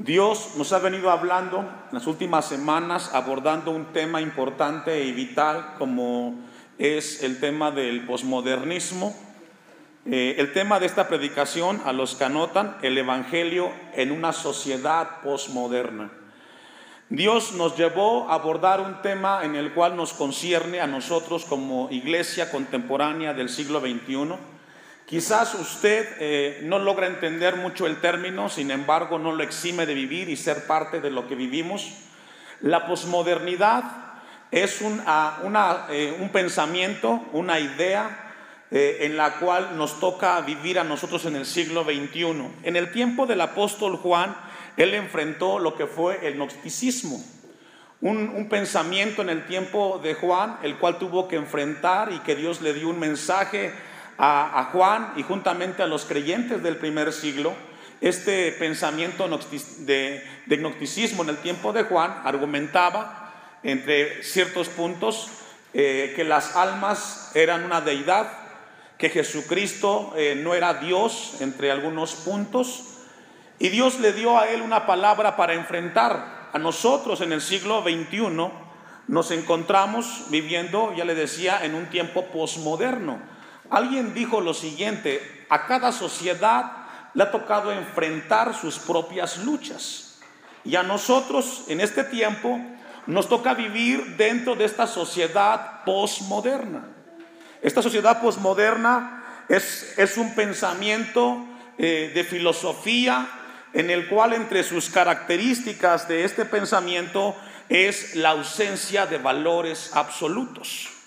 Dios nos ha venido hablando en las últimas semanas abordando un tema importante y vital como es el tema del posmodernismo. Eh, el tema de esta predicación, a los que anotan, el Evangelio en una sociedad posmoderna. Dios nos llevó a abordar un tema en el cual nos concierne a nosotros como iglesia contemporánea del siglo XXI Quizás usted eh, no logra entender mucho el término, sin embargo no lo exime de vivir y ser parte de lo que vivimos. La posmodernidad es un, ah, eh, un pensamiento, una idea eh, en la cual nos toca vivir a nosotros en el siglo XXI. En el tiempo del apóstol Juan, él enfrentó lo que fue el gnosticismo, un, un, pensamiento en el tiempo de Juan, el cual tuvo que enfrentar y que Dios le dio un mensaje a, Juan y juntamente a los creyentes del primer siglo, este pensamiento de, de gnosticismo en el tiempo de Juan argumentaba entre ciertos puntos eh, que las almas eran una deidad, que Jesucristo eh, no era Dios entre algunos puntos, y Dios le dio a él una palabra para enfrentar. A nosotros en el siglo XXI nos encontramos viviendo, ya le decía, en un tiempo posmoderno Alguien dijo lo siguiente, a cada sociedad le ha tocado enfrentar sus propias luchas. Y a nosotros en este tiempo nos toca vivir dentro de esta sociedad posmoderna. Esta sociedad posmoderna es, es un pensamiento eh, de filosofía en el cual entre sus características de este pensamiento es la ausencia de valores absolutos.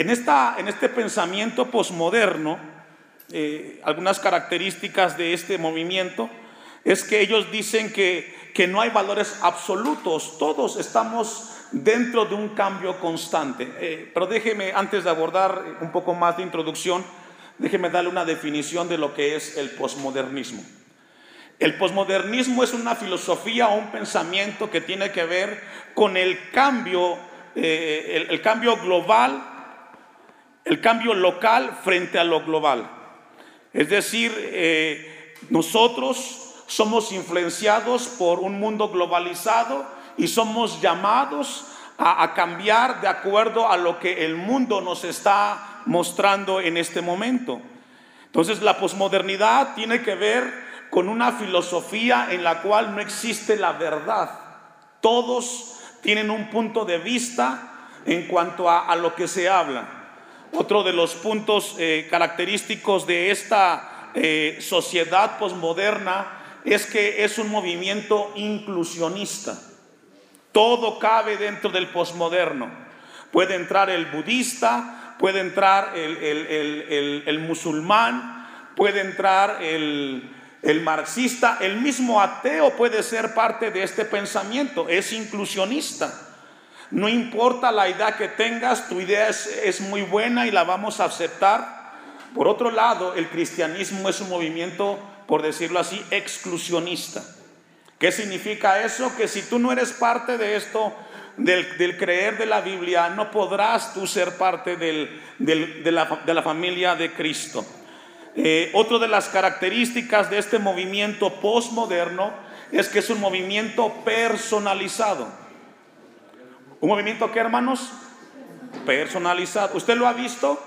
En, esta, en este pensamiento posmoderno, eh, algunas características de este movimiento es que ellos dicen que, que no hay valores absolutos, todos estamos dentro de un cambio constante. Eh, pero déjeme, antes de abordar un poco más de introducción, déjeme darle una definición de lo que es el posmodernismo. El posmodernismo es una filosofía o un pensamiento que tiene que ver con el cambio, eh, el, cambio global el cambio local frente a lo global. Es decir, eh, nosotros somos influenciados por un mundo globalizado y somos llamados a, cambiar de acuerdo a lo que el mundo nos está mostrando en este momento. Entonces la posmodernidad tiene que ver con una filosofía en la cual no existe la verdad. Todos tienen un punto de vista en cuanto a lo que se habla. Otro de los puntos eh, característicos de esta eh, sociedad posmoderna es que es un movimiento inclusionista. Todo cabe dentro del posmoderno. Puede entrar el budista, puede entrar el, musulmán, puede entrar el, el marxista, el mismo ateo puede ser parte de este pensamiento, es inclusionista. No importa la idea que tengas, tu idea es, muy buena y la vamos a aceptar. Por otro lado, el cristianismo es un movimiento, por decirlo así, exclusionista. ¿Qué significa eso? Que si tú no eres parte de esto, del, creer de la Biblia, no podrás tú ser parte de, la, familia de Cristo. Eh, otra de las características de este movimiento postmoderno es que es un movimiento personalizado. Un movimiento que, hermanos, personalizado. ¿Usted lo ha visto?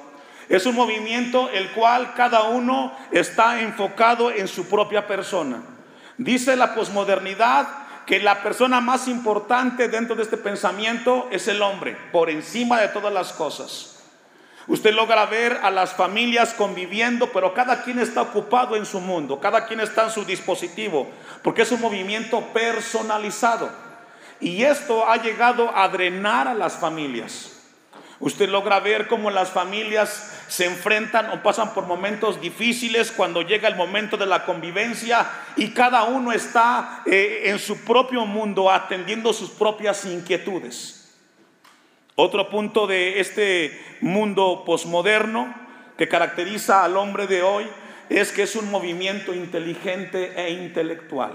Es un movimiento el cual cada uno está enfocado en su propia persona. Dice la posmodernidad que la persona más importante dentro de este pensamiento es el hombre, por encima de todas las cosas. Usted logra ver a las familias conviviendo, pero cada quien está ocupado en su mundo, cada quien está en su dispositivo, porque es un movimiento personalizado. Y esto ha llegado a drenar a las familias. Usted logra ver cómo las familias se enfrentan o pasan por momentos difíciles cuando llega el momento de la convivencia y cada uno está eh, en su propio mundo atendiendo sus propias inquietudes. Otro punto de este mundo posmoderno que caracteriza al hombre de hoy es que es un movimiento inteligente e intelectual,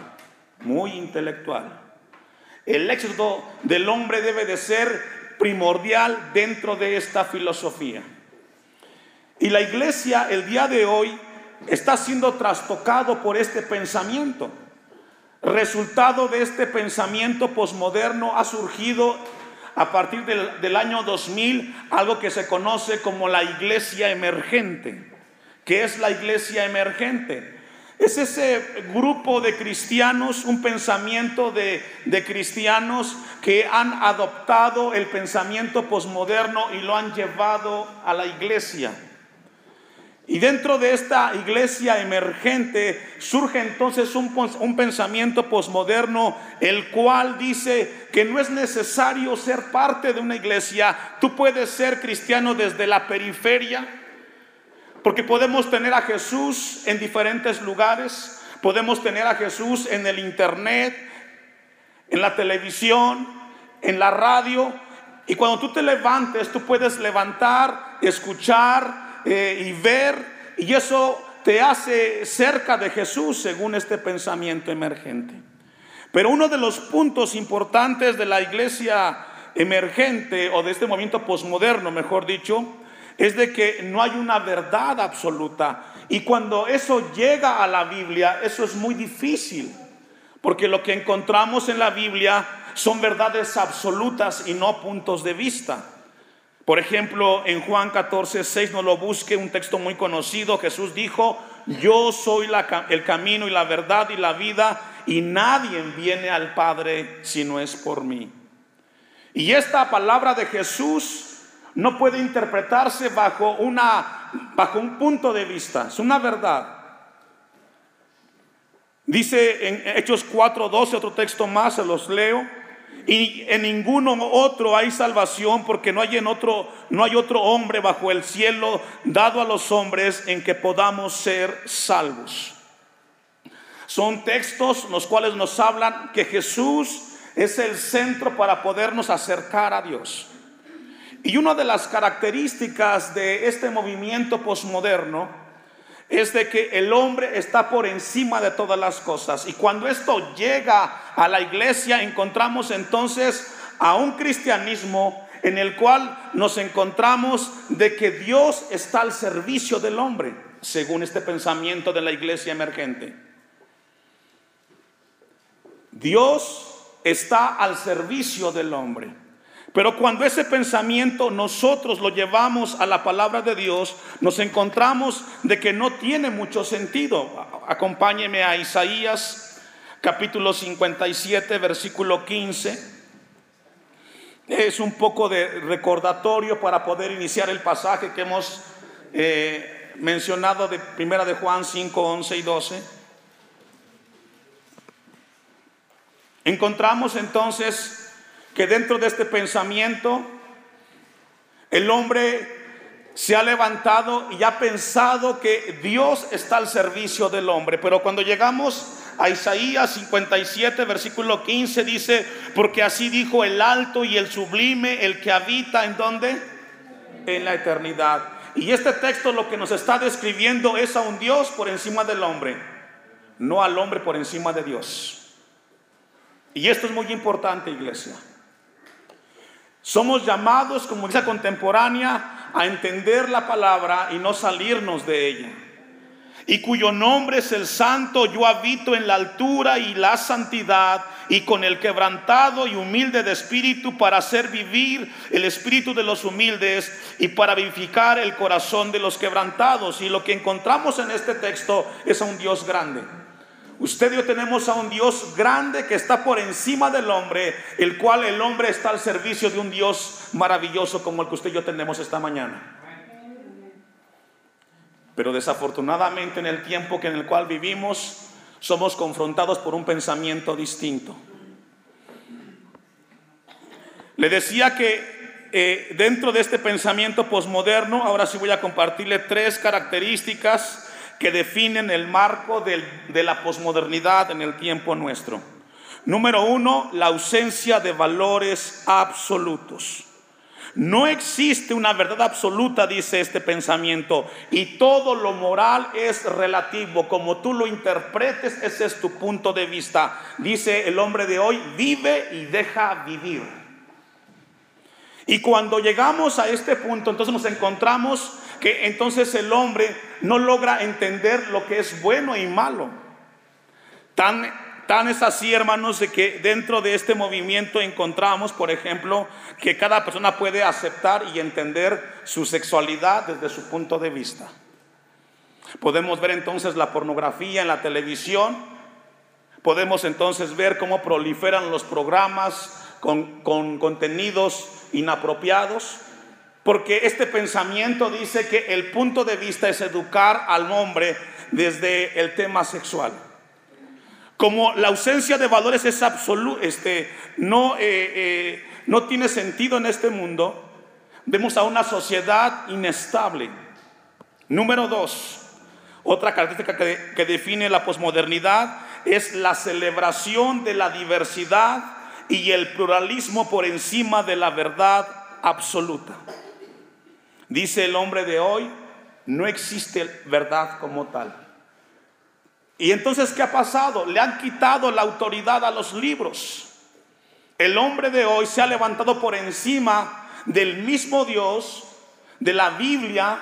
muy intelectual. El éxito del hombre debe de ser primordial dentro de esta filosofía. Y la iglesia el día de hoy está siendo trastocado por este pensamiento. resultado de este pensamiento posmoderno ha surgido a partir del, del, año 2000 algo que se conoce como la iglesia emergente. ¿Qué es la iglesia emergente? Es ese grupo de cristianos, un pensamiento de, cristianos que han adoptado el pensamiento posmoderno y lo han llevado a la iglesia. Y dentro de esta iglesia emergente surge entonces un pensamiento posmoderno, el cual dice que no es necesario ser parte de una iglesia, tú puedes ser cristiano desde la periferia, porque podemos tener a Jesús en diferentes lugares, podemos tener a Jesús en el internet, en la televisión, en la radio, y cuando tú te levantes, tú puedes levantar, escuchar eh, y ver, y eso te hace cerca de Jesús según este pensamiento emergente. Pero uno de los puntos importantes de la iglesia emergente o de este movimiento posmoderno, mejor dicho, es de que no hay una verdad absoluta. Y cuando eso llega a la Biblia, eso es muy difícil. Porque lo que encontramos en la Biblia son verdades absolutas y no puntos de vista. Por ejemplo, en Juan 14, 6, no lo busque, un texto muy conocido, Jesús dijo, yo soy el camino y la verdad y la vida, y nadie viene al Padre si no es por mí. Y esta palabra de Jesús no puede interpretarse bajo, una, bajo un punto de vista, es una verdad. Dice en Hechos 4:12, otro texto más, se los leo. Y en ninguno otro hay salvación porque no hay en otro no hay otro hombre bajo el cielo dado a los hombres en que podamos ser salvos. Son textos los cuales nos hablan que Jesús es el centro para podernos acercar a Dios. Y una de las características de este movimiento posmoderno es de que el hombre está por encima de todas las cosas. Y cuando esto llega a la iglesia, encontramos entonces a un cristianismo en el cual nos encontramos de que Dios está al servicio del hombre, según este pensamiento de la iglesia emergente. Dios está al servicio del hombre. Pero cuando ese pensamiento nosotros lo llevamos a la palabra de Dios, nos encontramos de que no tiene mucho sentido. Acompáñeme a Isaías capítulo 57, versículo 15. Es un poco de recordatorio para poder iniciar el pasaje que hemos eh, mencionado de Primera de Juan 5, 11 y 12. Encontramos entonces que dentro de este pensamiento el hombre se ha levantado y ha pensado que Dios está al servicio del hombre. Pero cuando llegamos a Isaías 57, versículo 15, dice, porque así dijo el alto y el sublime, el que habita en donde? En la eternidad. Y este texto lo que nos está describiendo es a un Dios por encima del hombre, no al hombre por encima de Dios. Y esto es muy importante, iglesia. Somos llamados como iglesia contemporánea a entender la palabra y no salirnos de ella. Y cuyo nombre es el santo, yo habito en la altura y la santidad y con el quebrantado y humilde de espíritu para hacer vivir el espíritu de los humildes y para vivificar el corazón de los quebrantados. Y lo que encontramos en este texto es a un Dios grande Usted y yo tenemos a un Dios grande que está por encima del hombre, el cual el hombre está al servicio de un Dios maravilloso como el que usted y yo tenemos esta mañana. Pero desafortunadamente en el tiempo que en el cual vivimos somos confrontados por un pensamiento distinto. Le decía que eh, dentro de este pensamiento posmoderno, ahora sí voy a compartirle tres características que definen el marco de la posmodernidad en el tiempo nuestro. Número uno, la ausencia de valores absolutos. No existe una verdad absoluta, dice este pensamiento, y todo lo moral es relativo. Como tú lo interpretes, ese es tu punto de vista. Dice el hombre de hoy, vive y deja vivir. Y cuando llegamos a este punto, entonces nos encontramos que entonces el hombre no logra entender lo que es bueno y malo. Tan Tan es así, hermanos, de que dentro de este movimiento encontramos, por ejemplo, que cada persona puede aceptar y entender su sexualidad desde su punto de vista. Podemos ver entonces la pornografía en la televisión, podemos entonces ver cómo proliferan los programas con, con contenidos inapropiados, porque este pensamiento dice que el punto de vista es educar al hombre desde el tema sexual. Como la ausencia de valores es absoluta, este, no, eh, eh, no tiene sentido en este mundo, vemos a una sociedad inestable. Número dos, otra característica que, que define la posmodernidad es la celebración de la diversidad y el pluralismo por encima de la verdad absoluta. Dice el hombre de hoy, no existe verdad como tal. Y entonces, ¿qué ha pasado? Le han quitado la autoridad a los libros. El hombre de hoy se ha levantado por encima del mismo Dios, de la Biblia,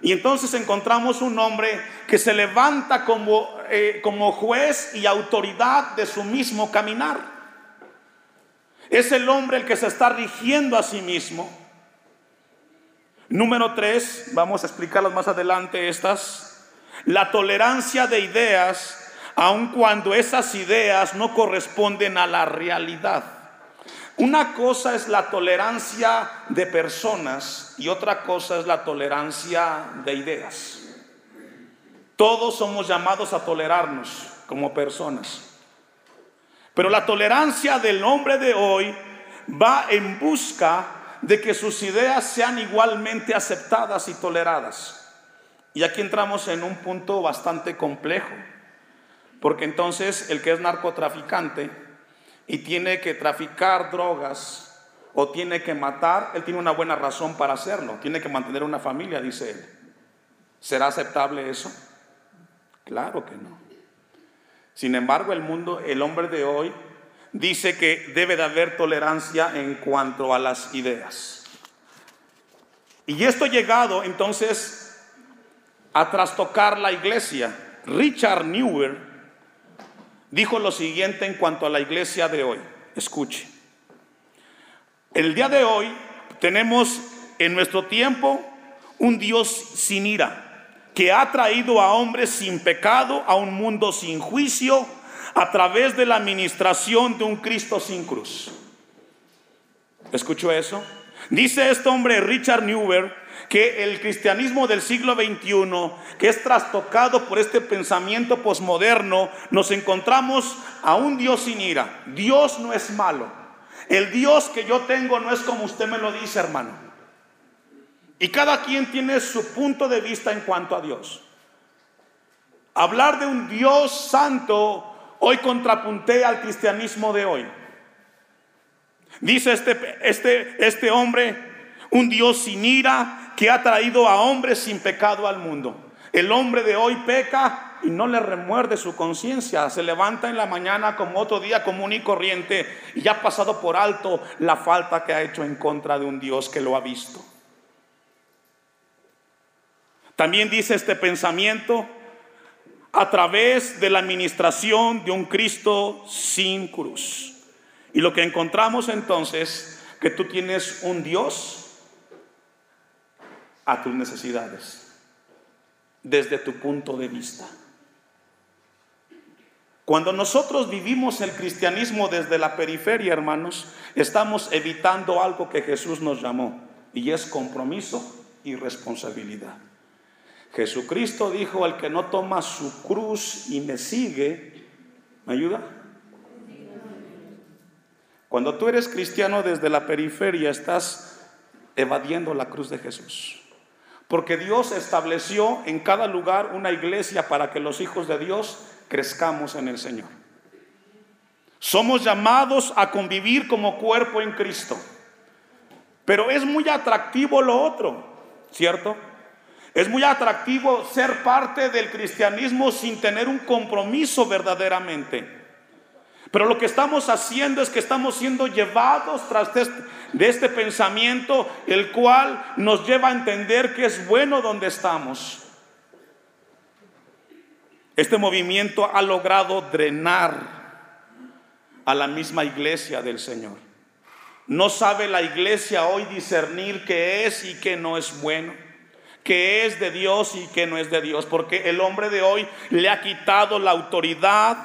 y entonces encontramos un hombre que se levanta como, eh, como juez y autoridad de su mismo caminar. Es el hombre el que se está rigiendo a sí mismo. Número tres, vamos a explicarlas más adelante estas. La tolerancia de ideas, aun cuando esas ideas no corresponden a la realidad. Una cosa es la tolerancia de personas y otra cosa es la tolerancia de ideas. Todos somos llamados a tolerarnos como personas. Pero la tolerancia del hombre de hoy va en busca de que sus ideas sean igualmente aceptadas y toleradas. Y aquí entramos en un punto bastante complejo, porque entonces el que es narcotraficante y tiene que traficar drogas o tiene que matar, él tiene una buena razón para hacerlo, tiene que mantener una familia, dice él. ¿Será aceptable eso? Claro que no. Sin embargo, el mundo, el hombre de hoy, dice que debe de haber tolerancia en cuanto a las ideas. Y esto llegado entonces a trastocar la iglesia. Richard Newer dijo lo siguiente en cuanto a la iglesia de hoy. Escuche. El día de hoy tenemos en nuestro tiempo un Dios sin ira, que ha traído a hombres sin pecado a un mundo sin juicio a través de la administración de un Cristo sin cruz. ¿Escuchó eso? Dice este hombre, Richard Newer, que el cristianismo del siglo XXI, que es trastocado por este pensamiento posmoderno, nos encontramos a un Dios sin ira. Dios no es malo. El Dios que yo tengo no es como usted me lo dice, hermano. Y cada quien tiene su punto de vista en cuanto a Dios. Hablar de un Dios santo hoy contrapuntea al cristianismo de hoy. Dice este, este, este hombre, un Dios sin ira, que ha traído a hombres sin pecado al mundo. El hombre de hoy peca y no le remuerde su conciencia. Se levanta en la mañana como otro día común y corriente y ha pasado por alto la falta que ha hecho en contra de un Dios que lo ha visto. También dice este pensamiento a través de la administración de un Cristo sin cruz. Y lo que encontramos entonces, que tú tienes un Dios a tus necesidades desde tu punto de vista. Cuando nosotros vivimos el cristianismo desde la periferia, hermanos, estamos evitando algo que Jesús nos llamó, y es compromiso y responsabilidad. Jesucristo dijo, el que no toma su cruz y me sigue, ¿me ayuda? Cuando tú eres cristiano desde la periferia, estás evadiendo la cruz de Jesús. Porque Dios estableció en cada lugar una iglesia para que los hijos de Dios crezcamos en el Señor. Somos llamados a convivir como cuerpo en Cristo. Pero es muy atractivo lo otro, ¿cierto? Es muy atractivo ser parte del cristianismo sin tener un compromiso verdaderamente. Pero lo que estamos haciendo es que estamos siendo llevados tras de este pensamiento, el cual nos lleva a entender que es bueno donde estamos. Este movimiento ha logrado drenar a la misma iglesia del Señor. No sabe la iglesia hoy discernir qué es y qué no es bueno, qué es de Dios y qué no es de Dios, porque el hombre de hoy le ha quitado la autoridad,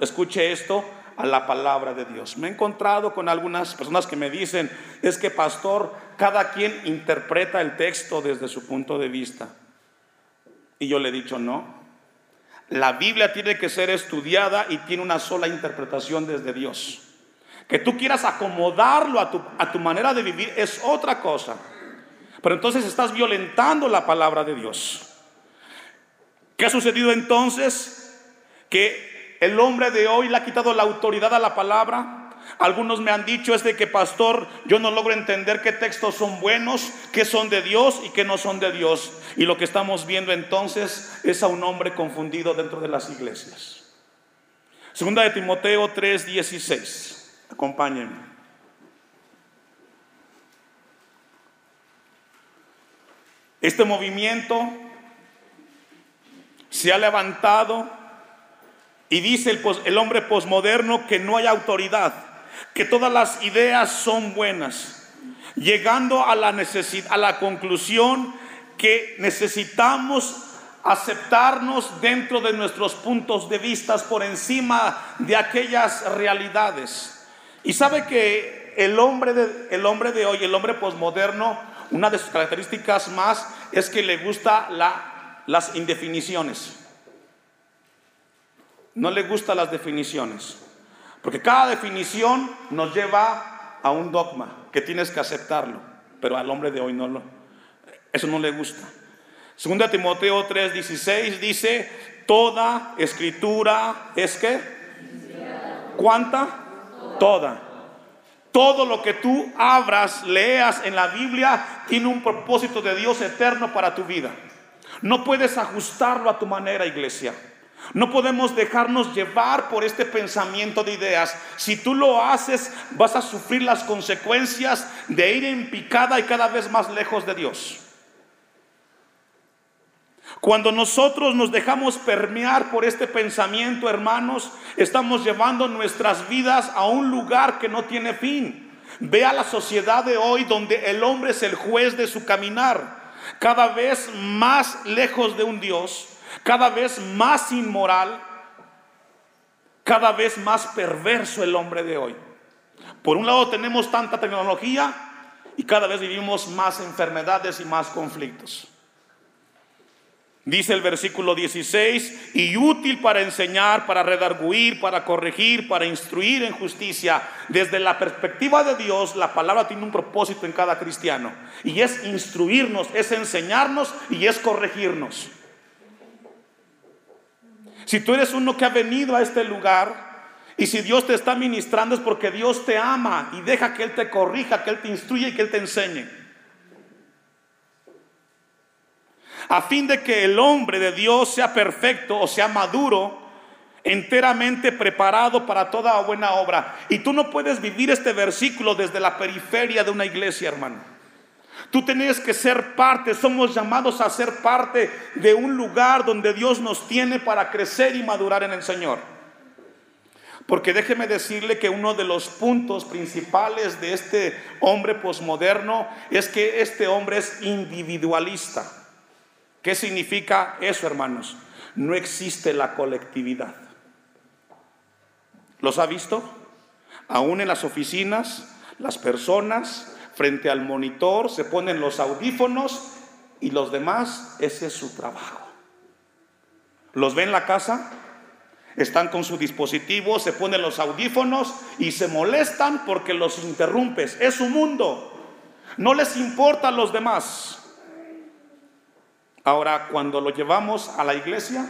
escuche esto, a la palabra de Dios. Me he encontrado con algunas personas que me dicen, es que pastor, cada quien interpreta el texto desde su punto de vista. Y yo le he dicho, no, la Biblia tiene que ser estudiada y tiene una sola interpretación desde Dios. Que tú quieras acomodarlo a tu, a tu manera de vivir es otra cosa. Pero entonces estás violentando la palabra de Dios. ¿Qué ha sucedido entonces? Que el hombre de hoy le ha quitado la autoridad a la palabra algunos me han dicho es de que, pastor, yo no logro entender qué textos son buenos, qué son de Dios y qué no son de Dios. Y lo que estamos viendo entonces es a un hombre confundido dentro de las iglesias. Segunda de Timoteo 3:16. Acompáñenme. Este movimiento se ha levantado y dice el, hombre posmoderno que no hay autoridad que todas las ideas son buenas, llegando a la necesidad, a la conclusión que necesitamos aceptarnos dentro de nuestros puntos de vista por encima de aquellas realidades. Y sabe que el hombre de, el hombre de hoy, el hombre posmoderno, una de sus características más es que le gusta la, las indefiniciones. No le gustan las definiciones. Porque cada definición nos lleva a un dogma que tienes que aceptarlo, pero al hombre de hoy no lo. Eso no le gusta. Segunda Timoteo 3:16 dice, toda escritura es que ¿Cuánta? Toda. Todo lo que tú abras, leas en la Biblia, tiene un propósito de Dios eterno para tu vida. No puedes ajustarlo a tu manera, iglesia. No podemos dejarnos llevar por este pensamiento de ideas. Si tú lo haces, vas a sufrir las consecuencias de ir en picada y cada vez más lejos de Dios. Cuando nosotros nos dejamos permear por este pensamiento, hermanos, estamos llevando nuestras vidas a un lugar que no tiene fin. Ve a la sociedad de hoy donde el hombre es el juez de su caminar, cada vez más lejos de un Dios cada vez más inmoral, cada vez más perverso el hombre de hoy. Por un lado tenemos tanta tecnología y cada vez vivimos más enfermedades y más conflictos. Dice el versículo 16, y útil para enseñar, para redarguir, para corregir, para instruir en justicia. Desde la perspectiva de Dios, la palabra tiene un propósito en cada cristiano. Y es instruirnos, es enseñarnos y es corregirnos. Si tú eres uno que ha venido a este lugar y si Dios te está ministrando es porque Dios te ama y deja que Él te corrija, que Él te instruya y que Él te enseñe. A fin de que el hombre de Dios sea perfecto o sea maduro, enteramente preparado para toda buena obra. Y tú no puedes vivir este versículo desde la periferia de una iglesia, hermano. Tú tienes que ser parte, somos llamados a ser parte de un lugar donde Dios nos tiene para crecer y madurar en el Señor. Porque déjeme decirle que uno de los puntos principales de este hombre posmoderno es que este hombre es individualista. ¿Qué significa eso, hermanos? No existe la colectividad. ¿Los ha visto? Aún en las oficinas, las personas frente al monitor, se ponen los audífonos y los demás, ese es su trabajo. Los ven en la casa, están con su dispositivo, se ponen los audífonos y se molestan porque los interrumpes. Es su mundo. No les importa a los demás. Ahora, cuando lo llevamos a la iglesia,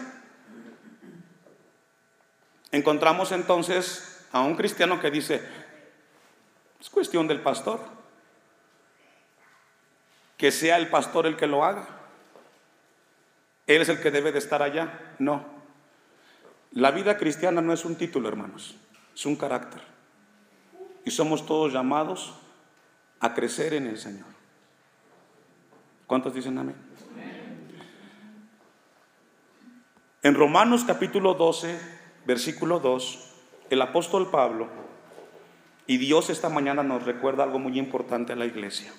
encontramos entonces a un cristiano que dice, es cuestión del pastor que sea el pastor el que lo haga. Él es el que debe de estar allá. No. La vida cristiana no es un título, hermanos, es un carácter. Y somos todos llamados a crecer en el Señor. ¿Cuántos dicen amén? En Romanos capítulo 12, versículo 2, el apóstol Pablo y Dios esta mañana nos recuerda algo muy importante a la iglesia.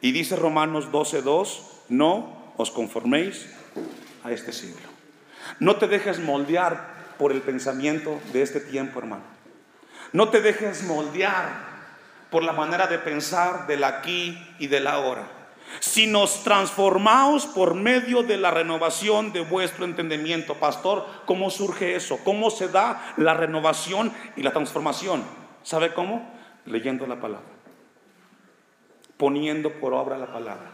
Y dice Romanos 12:2, no os conforméis a este siglo. No te dejes moldear por el pensamiento de este tiempo, hermano. No te dejes moldear por la manera de pensar del aquí y del ahora. Si nos transformamos por medio de la renovación de vuestro entendimiento, pastor, ¿cómo surge eso? ¿Cómo se da la renovación y la transformación? ¿Sabe cómo? Leyendo la palabra, poniendo por obra la palabra.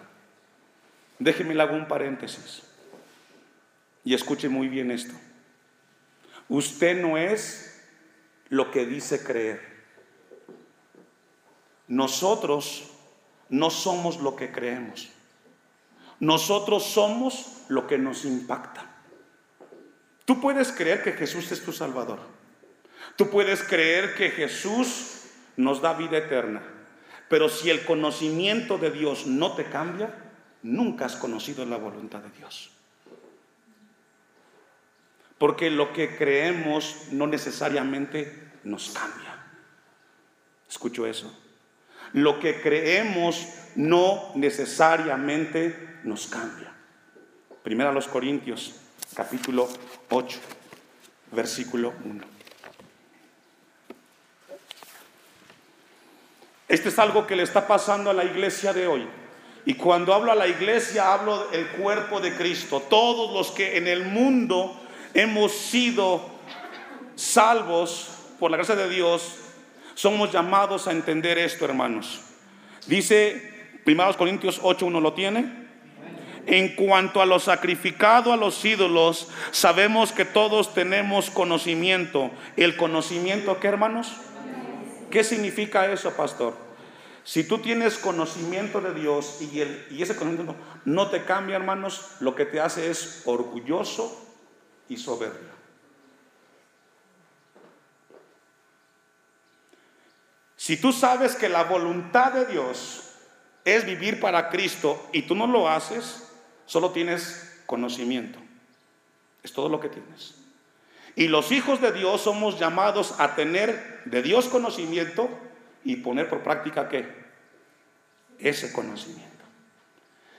Déjeme le hago un paréntesis y escuche muy bien esto. Usted no es lo que dice creer. Nosotros no somos lo que creemos. Nosotros somos lo que nos impacta. Tú puedes creer que Jesús es tu Salvador. Tú puedes creer que Jesús nos da vida eterna. Pero si el conocimiento de Dios no te cambia, nunca has conocido la voluntad de Dios. Porque lo que creemos no necesariamente nos cambia. Escucho eso. Lo que creemos no necesariamente nos cambia. Primera a los Corintios, capítulo 8, versículo 1. Este es algo que le está pasando a la iglesia de hoy. Y cuando hablo a la iglesia, hablo del cuerpo de Cristo. Todos los que en el mundo hemos sido salvos por la gracia de Dios, somos llamados a entender esto, hermanos. Dice 1 Corintios 8:1 lo tiene. En cuanto a lo sacrificado a los ídolos, sabemos que todos tenemos conocimiento. ¿El conocimiento qué, hermanos? ¿Qué significa eso, pastor? Si tú tienes conocimiento de Dios y, ese conocimiento no te cambia, hermanos, lo que te hace es orgulloso y soberbio. Si tú sabes que la voluntad de Dios es vivir para Cristo y tú no lo haces, solo tienes conocimiento. Es todo lo que tienes. Y los hijos de Dios somos llamados a tener de Dios conocimiento y poner por práctica qué? Ese conocimiento.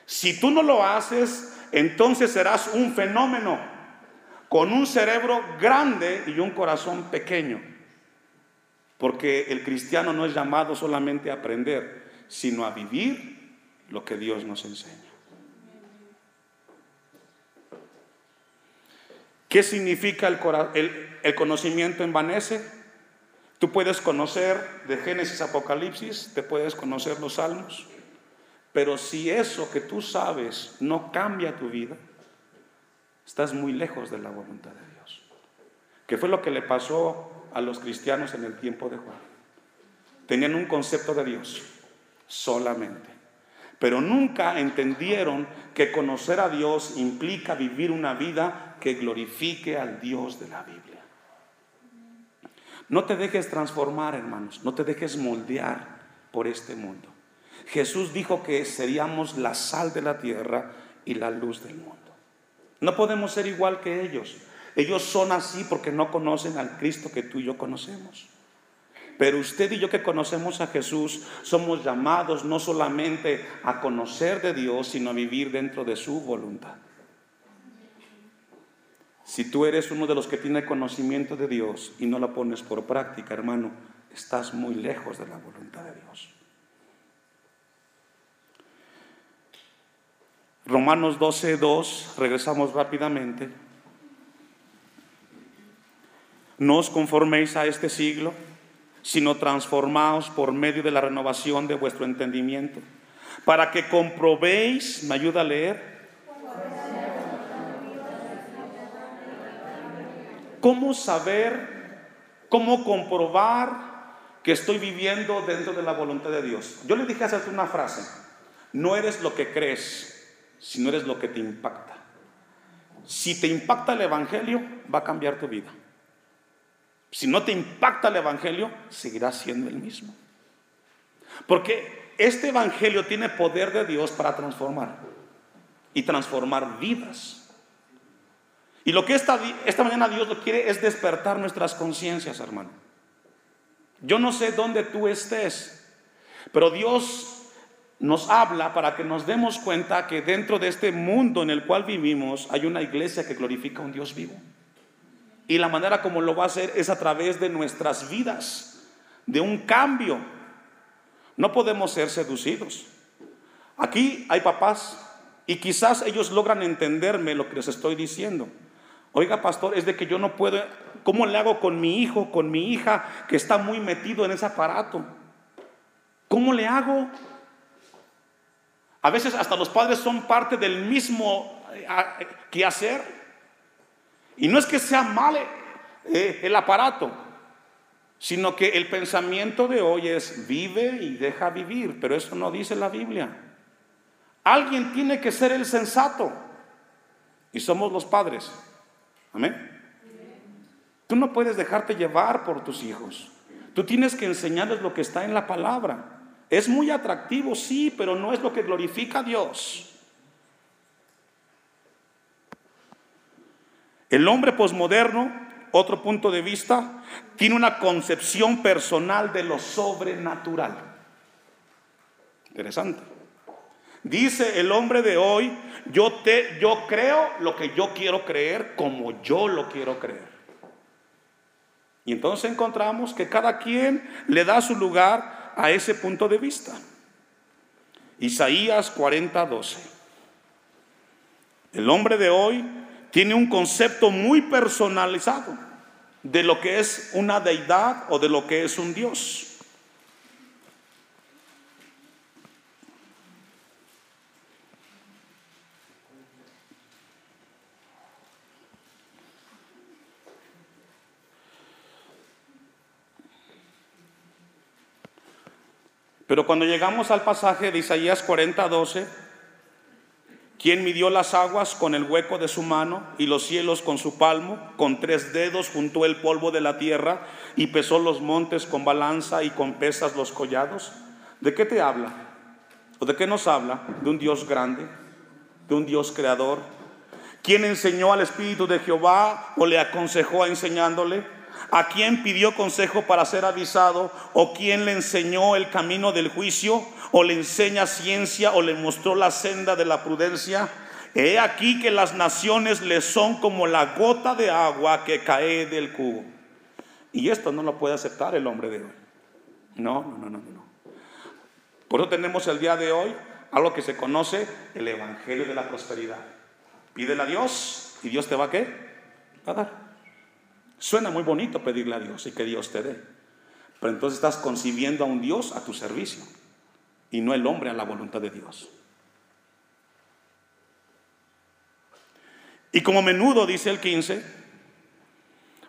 Si tú no lo haces, entonces serás un fenómeno con un cerebro grande y un corazón pequeño. Porque el cristiano no es llamado solamente a aprender, sino a vivir lo que Dios nos enseña. ¿Qué significa el, conocimiento envanece? Tú puedes conocer de Génesis Apocalipsis, te puedes conocer los salmos, pero si eso que tú sabes no cambia tu vida, estás muy lejos de la voluntad de Dios. ¿Qué fue lo que le pasó a los cristianos en el tiempo de Juan. Tenían un concepto de Dios solamente, pero nunca entendieron que conocer a Dios implica vivir una vida que glorifique al Dios de la Biblia. No te dejes transformar, hermanos, no te dejes moldear por este mundo. Jesús dijo que seríamos la sal de la tierra y la luz del mundo. No podemos ser igual que ellos. Ellos son así porque no conocen al Cristo que tú y yo conocemos. Pero usted y yo que conocemos a Jesús somos llamados no solamente a conocer de Dios, sino a vivir dentro de su voluntad. Si tú eres uno de los que tiene conocimiento de Dios y no lo pones por práctica, hermano, estás muy lejos de la voluntad de Dios. Romanos 12, 2, regresamos rápidamente. No os conforméis a este siglo, sino transformaos por medio de la renovación de vuestro entendimiento, para que comprobéis, ¿me ayuda a leer? ¿Cómo saber, cómo comprobar que estoy viviendo dentro de la voluntad de Dios? Yo le dije hace una frase, no eres lo que crees, sino eres lo que te impacta. Si te impacta el Evangelio, va a cambiar tu vida. Si no te impacta el Evangelio, seguirás siendo el mismo. Porque este Evangelio tiene poder de Dios para transformar y transformar vidas. Y lo que esta, esta mañana Dios lo quiere es despertar nuestras conciencias, hermano. Yo no sé dónde tú estés, pero Dios nos habla para que nos demos cuenta que dentro de este mundo en el cual vivimos hay una iglesia que glorifica a un Dios vivo. Y la manera como lo va a hacer es a través de nuestras vidas, de un cambio. No podemos ser seducidos. Aquí hay papás y quizás ellos logran entenderme lo que les estoy diciendo. Oiga, pastor, es de que yo no puedo, ¿cómo le hago con mi hijo, con mi hija que está muy metido en ese aparato? ¿Cómo le hago? A veces hasta los padres son parte del mismo eh, que hacer. Y no es que sea mal eh, el aparato, sino que el pensamiento de hoy es vive y deja vivir, pero eso no dice la Biblia. Alguien tiene que ser el sensato y somos los padres. Amén. Tú no puedes dejarte llevar por tus hijos. Tú tienes que enseñarles lo que está en la palabra. Es muy atractivo, sí, pero no es lo que glorifica a Dios. El hombre posmoderno, otro punto de vista, tiene una concepción personal de lo sobrenatural. Interesante. Dice el hombre de hoy, yo te yo creo lo que yo quiero creer como yo lo quiero creer. Y entonces encontramos que cada quien le da su lugar a ese punto de vista. Isaías 40:12. El hombre de hoy tiene un concepto muy personalizado de lo que es una deidad o de lo que es un Dios. Pero cuando llegamos al pasaje de Isaías 40, 12, quien midió las aguas con el hueco de su mano y los cielos con su palmo, con tres dedos juntó el polvo de la tierra y pesó los montes con balanza y con pesas los collados. ¿De qué te habla? ¿O de qué nos habla? De un Dios grande, de un Dios creador. ¿Quién enseñó al Espíritu de Jehová o le aconsejó enseñándole? ¿A quién pidió consejo para ser avisado? ¿O quién le enseñó el camino del juicio? ¿O le enseña ciencia? ¿O le mostró la senda de la prudencia? He aquí que las naciones le son como la gota de agua que cae del cubo. Y esto no lo puede aceptar el hombre de hoy. No, no, no, no, no. Por eso tenemos el día de hoy algo que se conoce el Evangelio de la Prosperidad. Pídele a Dios y Dios te va a qué? A dar. Suena muy bonito pedirle a Dios y que Dios te dé. Pero entonces estás concibiendo a un Dios a tu servicio y no el hombre a la voluntad de Dios. Y como menudo, dice el 15,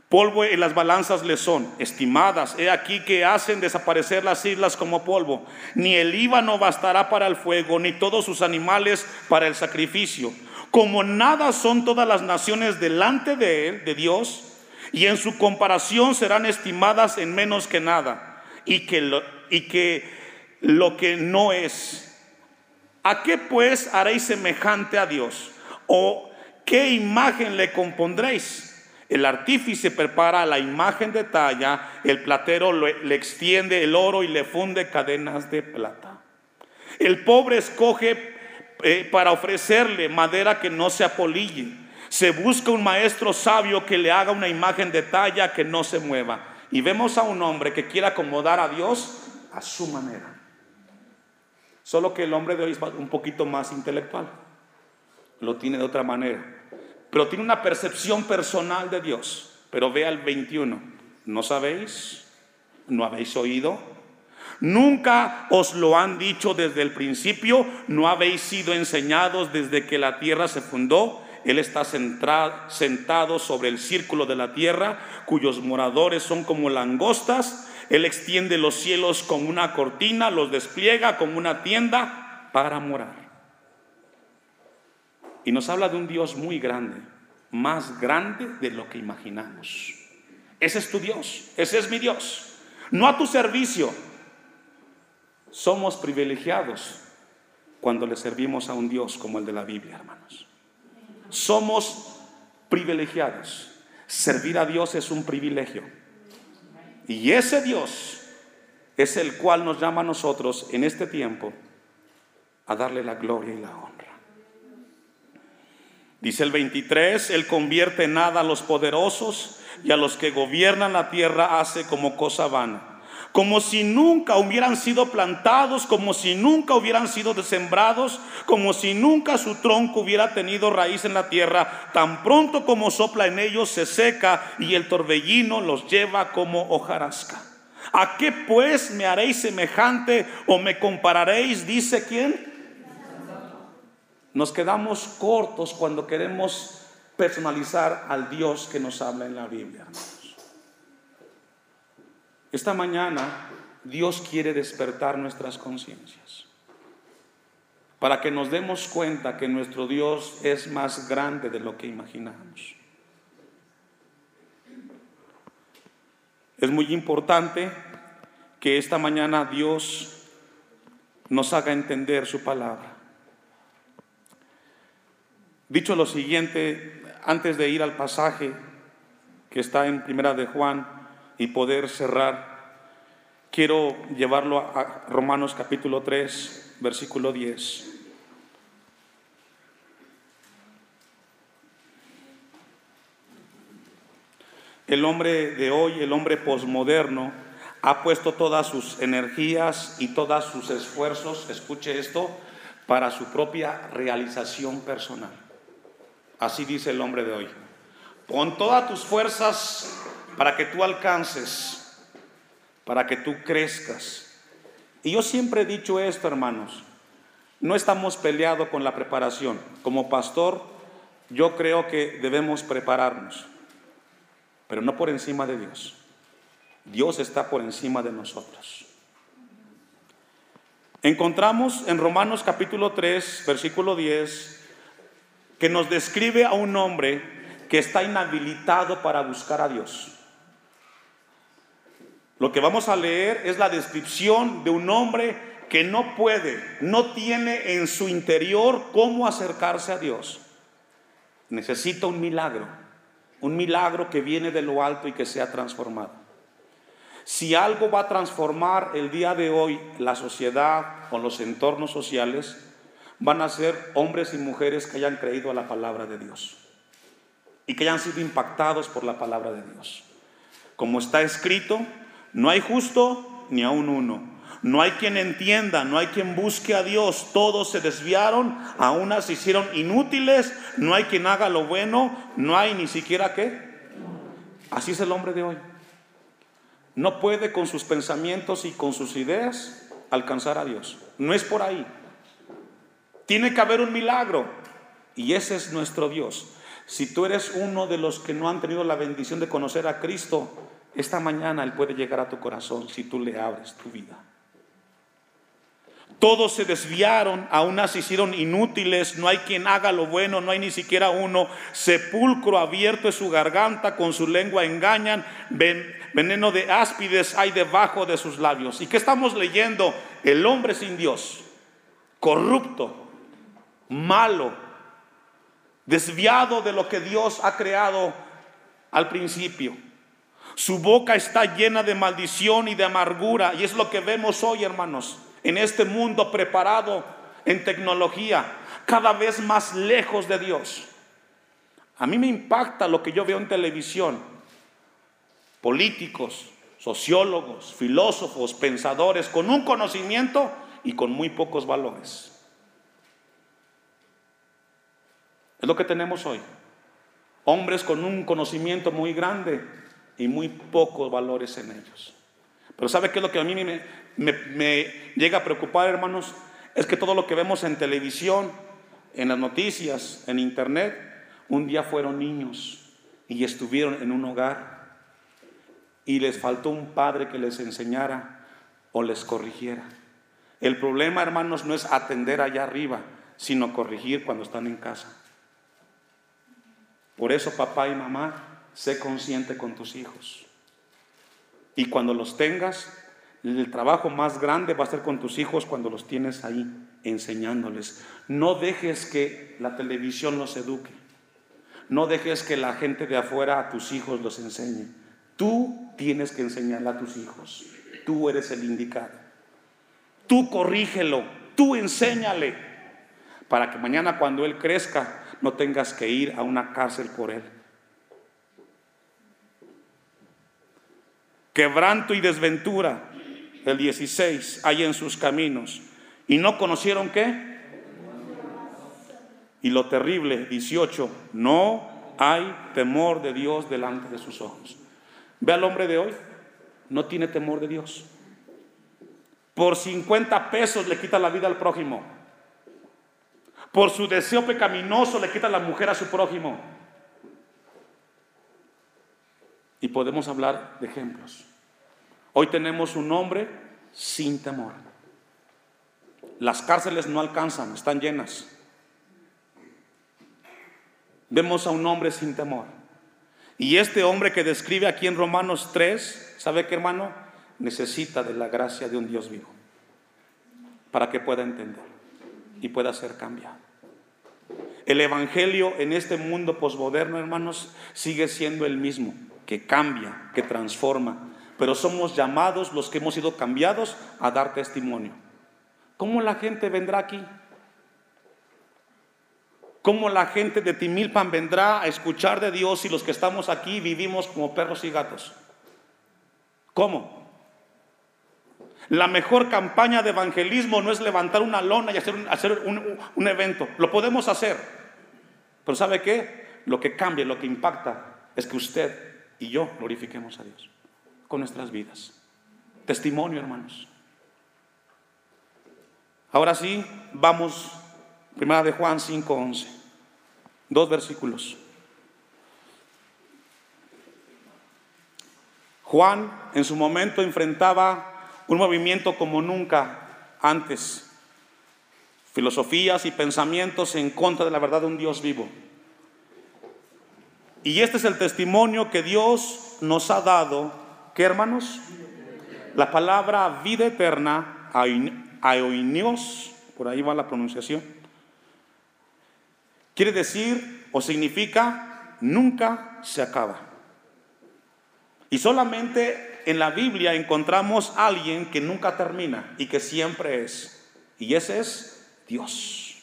polvo en las balanzas le son estimadas. He aquí que hacen desaparecer las islas como polvo. Ni el Líbano bastará para el fuego, ni todos sus animales para el sacrificio. Como nada son todas las naciones delante de él, de Dios, y en su comparación serán estimadas en menos que nada y que lo, y que, lo que no es. ¿A qué pues haréis semejante a Dios? ¿O qué imagen le compondréis? El artífice prepara la imagen de talla, el platero le extiende el oro y le funde cadenas de plata. El pobre escoge eh, para ofrecerle madera que no se apolille se busca un maestro sabio que le haga una imagen de talla que no se mueva. Y vemos a un hombre que quiere acomodar a Dios a su manera. Solo que el hombre de hoy es un poquito más intelectual. Lo tiene de otra manera. Pero tiene una percepción personal de Dios. Pero vea el 21. ¿No sabéis? ¿No habéis oído? Nunca os lo han dicho desde el principio. ¿No habéis sido enseñados desde que la tierra se fundó? Él está sentado sobre el círculo de la tierra, cuyos moradores son como langostas. Él extiende los cielos con una cortina, los despliega como una tienda para morar. Y nos habla de un Dios muy grande, más grande de lo que imaginamos. Ese es tu Dios, ese es mi Dios. No a tu servicio. Somos privilegiados cuando le servimos a un Dios como el de la Biblia, hermanos somos privilegiados. Servir a Dios es un privilegio. Y ese Dios es el cual nos llama a nosotros en este tiempo a darle la gloria y la honra. Dice el 23, Él convierte en nada a los poderosos y a los que gobiernan la tierra hace como cosa vana. Como si nunca hubieran sido plantados, como si nunca hubieran sido sembrados, como si nunca su tronco hubiera tenido raíz en la tierra. Tan pronto como sopla en ellos se seca y el torbellino los lleva como hojarasca. ¿A qué pues me haréis semejante o me compararéis? Dice quién? Nos quedamos cortos cuando queremos personalizar al Dios que nos habla en la Biblia. Esta mañana Dios quiere despertar nuestras conciencias para que nos demos cuenta que nuestro Dios es más grande de lo que imaginamos. Es muy importante que esta mañana Dios nos haga entender su palabra. Dicho lo siguiente, antes de ir al pasaje que está en Primera de Juan y poder cerrar, quiero llevarlo a Romanos capítulo 3, versículo 10. El hombre de hoy, el hombre posmoderno, ha puesto todas sus energías y todos sus esfuerzos, escuche esto, para su propia realización personal. Así dice el hombre de hoy. Pon todas tus fuerzas para que tú alcances, para que tú crezcas. Y yo siempre he dicho esto, hermanos. No estamos peleados con la preparación. Como pastor, yo creo que debemos prepararnos, pero no por encima de Dios. Dios está por encima de nosotros. Encontramos en Romanos capítulo 3, versículo 10, que nos describe a un hombre que está inhabilitado para buscar a Dios. Lo que vamos a leer es la descripción de un hombre que no puede, no tiene en su interior cómo acercarse a Dios. Necesita un milagro, un milagro que viene de lo alto y que sea transformado. Si algo va a transformar el día de hoy la sociedad o los entornos sociales, van a ser hombres y mujeres que hayan creído a la palabra de Dios y que hayan sido impactados por la palabra de Dios. Como está escrito, no hay justo ni aún uno. No hay quien entienda, no hay quien busque a Dios. Todos se desviaron, a unas se hicieron inútiles. No hay quien haga lo bueno, no hay ni siquiera qué. Así es el hombre de hoy. No puede con sus pensamientos y con sus ideas alcanzar a Dios. No es por ahí. Tiene que haber un milagro. Y ese es nuestro Dios. Si tú eres uno de los que no han tenido la bendición de conocer a Cristo, esta mañana Él puede llegar a tu corazón si tú le abres tu vida. Todos se desviaron, aún se hicieron inútiles, no hay quien haga lo bueno, no hay ni siquiera uno. Sepulcro abierto es su garganta, con su lengua engañan, veneno de áspides hay debajo de sus labios. ¿Y qué estamos leyendo? El hombre sin Dios, corrupto, malo, desviado de lo que Dios ha creado al principio. Su boca está llena de maldición y de amargura. Y es lo que vemos hoy, hermanos, en este mundo preparado en tecnología, cada vez más lejos de Dios. A mí me impacta lo que yo veo en televisión. Políticos, sociólogos, filósofos, pensadores, con un conocimiento y con muy pocos valores. Es lo que tenemos hoy. Hombres con un conocimiento muy grande y muy pocos valores en ellos. Pero ¿sabe qué es lo que a mí me, llega a preocupar, hermanos? Es que todo lo que vemos en televisión, en las noticias, en internet, un día fueron niños y estuvieron en un hogar y les faltó un padre que les enseñara o les corrigiera. El problema, hermanos, no es atender allá arriba, sino corregir cuando están en casa. Por eso, papá y mamá, sé consciente con tus hijos. Y cuando los tengas, el trabajo más grande va a ser con tus hijos cuando los tienes ahí, enseñándoles. No dejes que la televisión los eduque. no dejes que la gente de afuera a tus hijos los enseñe. Tú tienes que enseñarle a tus hijos. Tú eres el indicado. Tú corrígelo, tú enséñale, para que mañana cuando él crezca no tengas que ir a una cárcel por él. Quebranto y desventura, el 16, hay en sus caminos. ¿Y no conocieron qué? Y lo terrible, 18, no hay temor de Dios delante de sus ojos. Ve al hombre de hoy, no tiene temor de Dios. Por 50 pesos le quita la vida al prójimo. Por su deseo pecaminoso le quita la mujer a su prójimo. Y podemos hablar de ejemplos. Hoy tenemos un hombre sin temor. Las cárceles no alcanzan, están llenas. Vemos a un hombre sin temor. Y este hombre que describe aquí en Romanos 3, ¿sabe qué hermano? Necesita de la gracia de un Dios vivo para que pueda entender y pueda ser cambiado. El Evangelio en este mundo posmoderno, hermanos, sigue siendo el mismo, que cambia, que transforma, pero somos llamados los que hemos sido cambiados a dar testimonio. ¿Cómo la gente vendrá aquí? ¿Cómo la gente de Timilpan vendrá a escuchar de Dios si los que estamos aquí vivimos como perros y gatos? ¿Cómo? La mejor campaña de evangelismo no es levantar una lona y hacer, un, hacer un, evento. Lo podemos hacer. Pero ¿sabe qué? Lo que cambia, lo que impacta es que usted y yo glorifiquemos a Dios con nuestras vidas. Testimonio, hermanos. Ahora sí, vamos Primera de Juan 5:11. Dos versículos. Juan en su momento enfrentaba un movimiento como nunca antes. Filosofías y pensamientos en contra de la verdad de un Dios vivo. Y este es el testimonio que Dios nos ha dado. ¿Qué hermanos? La palabra vida eterna, aoinios, por ahí va la pronunciación Quiere decir o significa nunca se acaba. Y solamente en la Biblia encontramos a alguien que nunca termina y que siempre es. Y ese es Dios.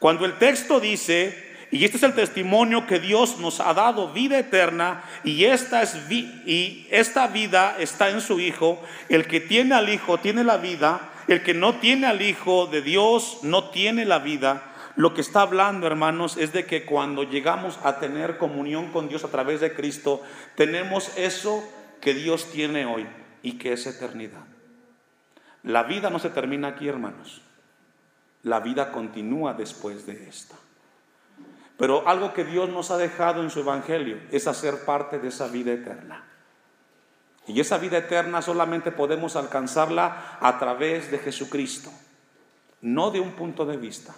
Cuando el texto dice, y este es el testimonio que Dios nos ha dado, vida eterna, y esta, es y esta vida está en su Hijo, el que tiene al Hijo tiene la vida, el que no tiene al Hijo de Dios no tiene la vida. Lo que está hablando, hermanos, es de que cuando llegamos a tener comunión con Dios a través de Cristo, tenemos eso que Dios tiene hoy y que es eternidad. La vida no se termina aquí, hermanos. La vida continúa después de esta. Pero algo que Dios nos ha dejado en su Evangelio es hacer parte de esa vida eterna. Y esa vida eterna solamente podemos alcanzarla a través de Jesucristo, no de un punto de vista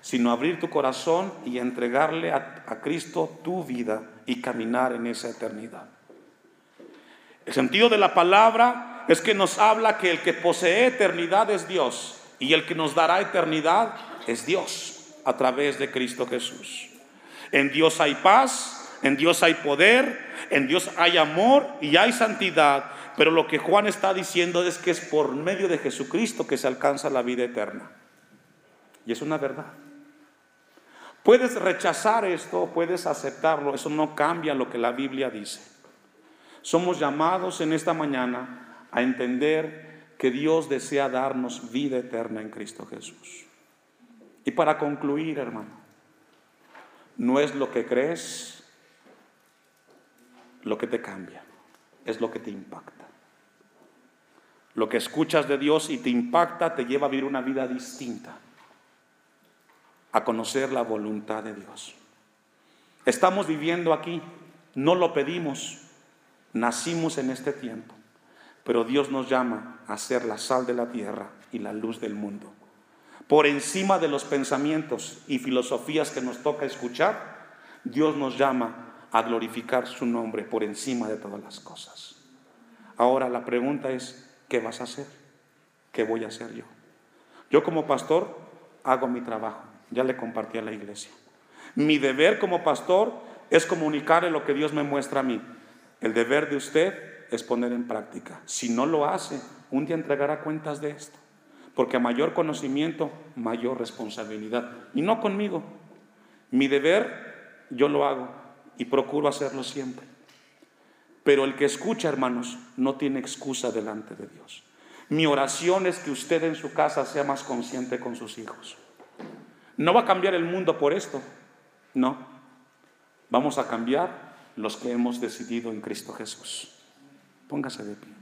sino abrir tu corazón y entregarle a, Cristo tu vida y caminar en esa eternidad. El sentido de la palabra es que nos habla que el que posee eternidad es Dios y el que nos dará eternidad es Dios a través de Cristo Jesús. En Dios hay paz, en Dios hay poder, en Dios hay amor y hay santidad, pero lo que Juan está diciendo es que es por medio de Jesucristo que se alcanza la vida eterna. Y es una verdad. Puedes rechazar esto, puedes aceptarlo, eso no cambia lo que la Biblia dice. Somos llamados en esta mañana a entender que Dios desea darnos vida eterna en Cristo Jesús. Y para concluir, hermano, no es lo que crees lo que te cambia, es lo que te impacta. Lo que escuchas de Dios y te impacta te lleva a vivir una vida distinta a conocer la voluntad de Dios. Estamos viviendo aquí, no lo pedimos, nacimos en este tiempo, pero Dios nos llama a ser la sal de la tierra y la luz del mundo. Por encima de los pensamientos y filosofías que nos toca escuchar, Dios nos llama a glorificar su nombre por encima de todas las cosas. Ahora la pregunta es, ¿qué vas a hacer? ¿Qué voy a hacer yo? Yo como pastor hago mi trabajo ya le compartí a la iglesia. Mi deber como pastor es comunicarle lo que Dios me muestra a mí. El deber de usted es poner en práctica. Si no lo hace, un día entregará cuentas de esto. Porque a mayor conocimiento, mayor responsabilidad. Y no conmigo. Mi deber, yo lo hago y procuro hacerlo siempre. Pero el que escucha, hermanos, no tiene excusa delante de Dios. Mi oración es que usted en su casa sea más consciente con sus hijos. No va a cambiar el mundo por esto, no. Vamos a cambiar los que hemos decidido en Cristo Jesús. Póngase de pie.